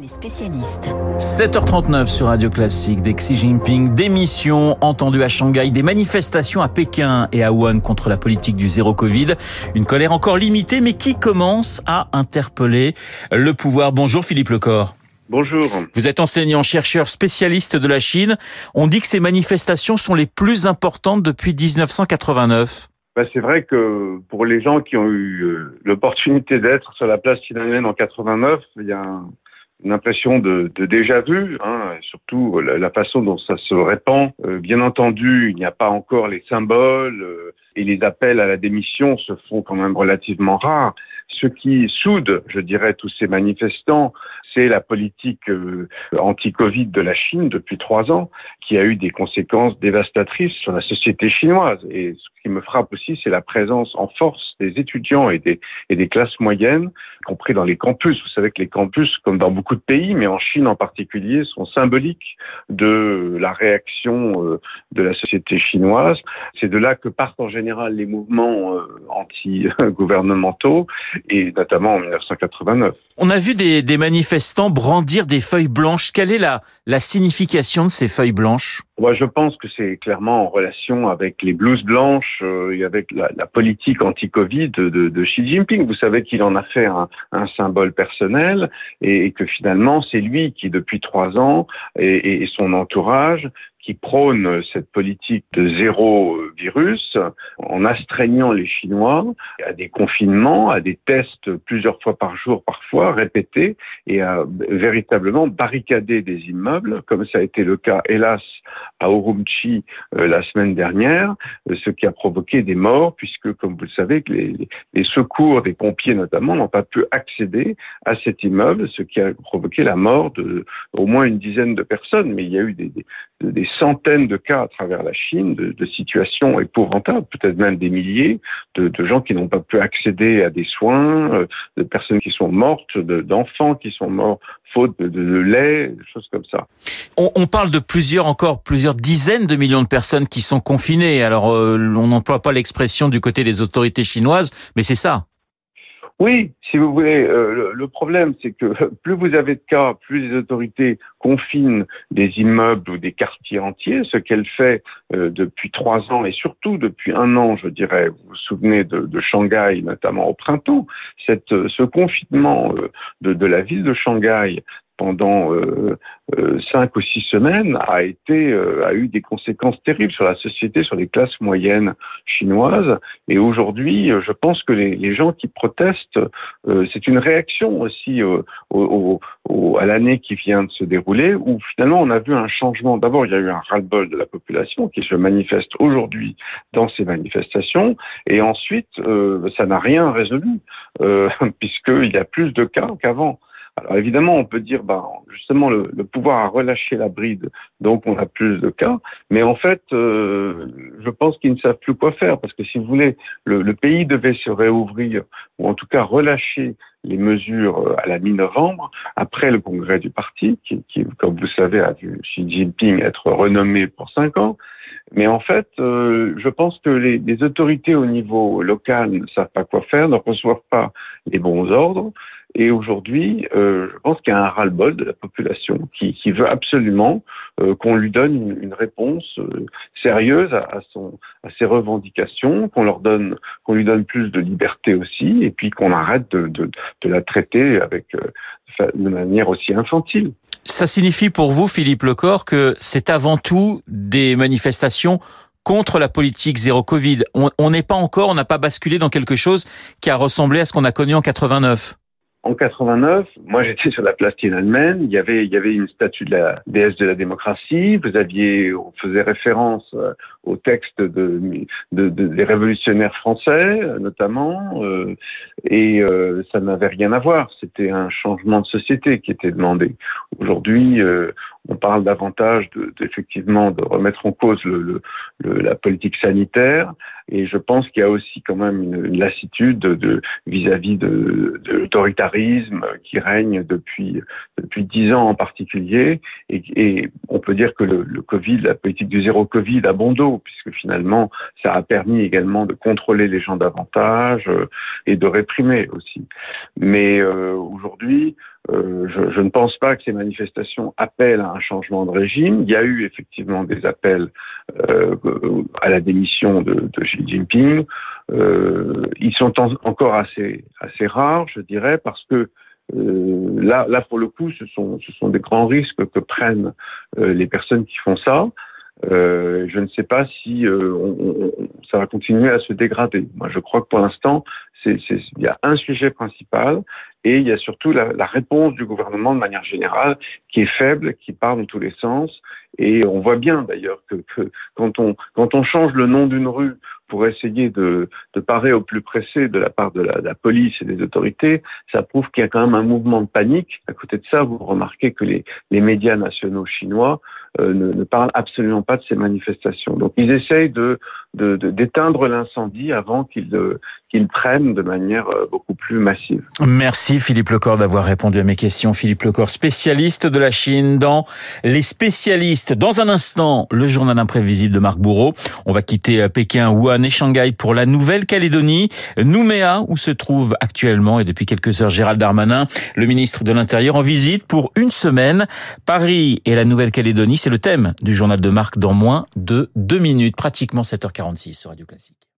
Les spécialistes. 7h39 sur Radio Classique, des Xi Jinping, des missions entendues à Shanghai, des manifestations à Pékin et à Wuhan contre la politique du zéro Covid. Une colère encore limitée, mais qui commence à interpeller le pouvoir. Bonjour Philippe Lecor. Bonjour. Vous êtes enseignant, chercheur, spécialiste de la Chine. On dit que ces manifestations sont les plus importantes depuis 1989. Ben, c'est vrai que pour les gens qui ont eu euh, l'opportunité d'être sur la place Tiananmen en 89, il y a un, une impression de, de déjà vu, hein, surtout la, la, façon dont ça se répand. Euh, bien entendu, il n'y a pas encore les symboles euh, et les appels à la démission se font quand même relativement rares. Ce qui soude, je dirais, tous ces manifestants, c'est la politique euh, anti-Covid de la Chine depuis trois ans, qui a eu des conséquences dévastatrices sur la société chinoise. Et ce qui me frappe aussi, c'est la présence en force des étudiants et des, et des classes moyennes, y compris dans les campus. Vous savez que les campus, comme dans beaucoup de pays, mais en Chine en particulier, sont symboliques de la réaction euh, de la société chinoise. C'est de là que partent en général les mouvements euh, anti-gouvernementaux, et notamment en 1989. On a vu des, des manifestants brandir des feuilles blanches. Quelle est la, la signification de ces feuilles blanches? Moi, je pense que c'est clairement en relation avec les blouses blanches euh, et avec la, la politique anti-Covid de, de, Xi Jinping. Vous savez qu'il en a fait un, un symbole personnel et, et, que finalement, c'est lui qui, depuis trois ans, et, et son entourage, qui prône cette politique de zéro virus en astreignant les Chinois à des confinements, à des tests plusieurs fois par jour parfois, répétés, et à véritablement barricader des immeubles, comme ça a été le cas, hélas, à Urumqi euh, la semaine dernière, euh, ce qui a provoqué des morts, puisque, comme vous le savez, les, les secours des pompiers notamment n'ont pas pu accéder à cet immeuble, ce qui a provoqué la mort de au moins une dizaine de personnes, mais il y a eu des, des, des centaines de cas à travers la Chine, de, situations épouvantables, peut-être même des milliers, de, de gens qui n'ont pas pu accéder à des soins, euh, de personnes qui sont mortes, d'enfants qui sont morts faute de, de, lait, des choses comme ça. On, on, parle de plusieurs, encore plusieurs dizaines de millions de personnes qui sont confinées. Alors, euh, on n'emploie pas l'expression du côté des autorités chinoises, mais c'est ça. Oui, si vous voulez, euh, le, problème, c'est que plus vous avez de cas, plus les autorités confinent des immeubles ou des quartiers entiers, ce qu'elle fait euh, depuis trois ans et surtout depuis un an, je dirais. Vous vous souvenez de, de Shanghai, notamment au printemps, cette, ce confinement euh, de, de la ville de Shanghai pendant euh, euh, cinq ou six semaines a été euh, a eu des conséquences terribles sur la société, sur les classes moyennes chinoises. Et aujourd'hui, je pense que les, gens qui protestent, c'est une réaction aussi au, au, au, à l'année qui vient de se dérouler, où finalement on a vu un changement. D'abord, il y a eu un ras-le-bol de la population qui se manifeste aujourd'hui dans ces manifestations, et ensuite, ça n'a rien résolu puisqu'il y a plus de cas qu'avant. Alors évidemment, on peut dire, bah, justement, le, pouvoir a relâché la bride, donc on a plus de cas. Mais en fait, euh, je pense qu'ils ne savent plus quoi faire, parce que si vous voulez, le, le, pays devait se réouvrir, ou en tout cas relâcher les mesures euh, à la mi-novembre, après le congrès du parti, qui, qui, comme vous savez, a vu Xi Jinping être renommé pour cinq ans. Mais en fait, euh, je pense que les, autorités au niveau local ne savent pas quoi faire, ne reçoivent pas les bons ordres. Et aujourd'hui, euh, je pense qu'il y a un ras-le-bol de la population qui, veut absolument qu'on lui donne une, une réponse euh, sérieuse à, à, son, à ses revendications, qu'on leur donne, qu'on lui donne plus de liberté aussi, et puis qu'on arrête de, de, de, la traiter avec euh, de manière aussi infantile. Ça signifie pour vous, Philippe Lecor, que c'est avant tout des manifestations contre la politique zéro Covid. On n'est pas encore, on n'a pas basculé dans quelque chose qui a ressemblé à ce qu'on a connu en 89 en 89, moi j'étais sur la place Tiananmen, il y avait il y avait une statue de la déesse de la démocratie, vous aviez on faisait référence euh, au texte de, de, de des révolutionnaires français notamment euh, et euh, ça n'avait rien à voir, c'était un changement de société qui était demandé. Aujourd'hui, euh, on parle davantage de, effectivement de remettre en cause le, le, le, la politique sanitaire et je pense qu'il y a aussi quand même une, lassitude de vis-à-vis de, de l'autoritarisme qui règne depuis depuis dix ans en particulier et, et, on peut dire que le, le, Covid, la politique du zéro Covid a bon dos puisque finalement ça a permis également de contrôler les gens davantage euh, et de réprimer aussi. Mais euh, aujourd'hui, Euh, je, ne pense pas que ces manifestations appellent à un changement de régime. Il y a eu effectivement des appels euh, à la démission de, Xi Jinping. Euh, ils sont en, encore assez, assez rares, je dirais, parce que là, là, pour le coup, ce sont, ce sont des grands risques que prennent les personnes qui font ça. Je ne sais pas si ça va continuer à se dégrader. Moi, je crois que pour l'instant, il y a un sujet principal et il y a surtout la, la, réponse du gouvernement de manière générale qui est faible, qui part dans tous les sens. Et on voit bien d'ailleurs que, que, quand, on, quand on change le nom d'une rue pour essayer de, de parer au plus pressé de la part de la, de la police et des autorités, ça prouve qu'il y a quand même un mouvement de panique. À côté de ça, vous remarquez que les, les médias nationaux chinois ne, ne, parlent absolument pas de ces manifestations. Donc ils essayent de d'éteindre l'incendie avant qu'ils qu'ils prennent de manière euh, beaucoup plus massive. Merci Philippe Lecor d'avoir répondu à mes questions. Philippe Lecor, spécialiste de la Chine dans Les spécialistes. Dans un instant, le journal imprévisible de Marc Bourreau. On va quitter Pékin, Wuhan et Shanghai pour la Nouvelle-Calédonie, Nouméa, où se trouve actuellement et depuis quelques heures Gérald Darmanin, le ministre de l'Intérieur, en visite pour une semaine. Paris et la Nouvelle-Calédonie, c'est le thème du journal de Marc dans moins de deux minutes, pratiquement 7h40. 46 sur Radio Classique.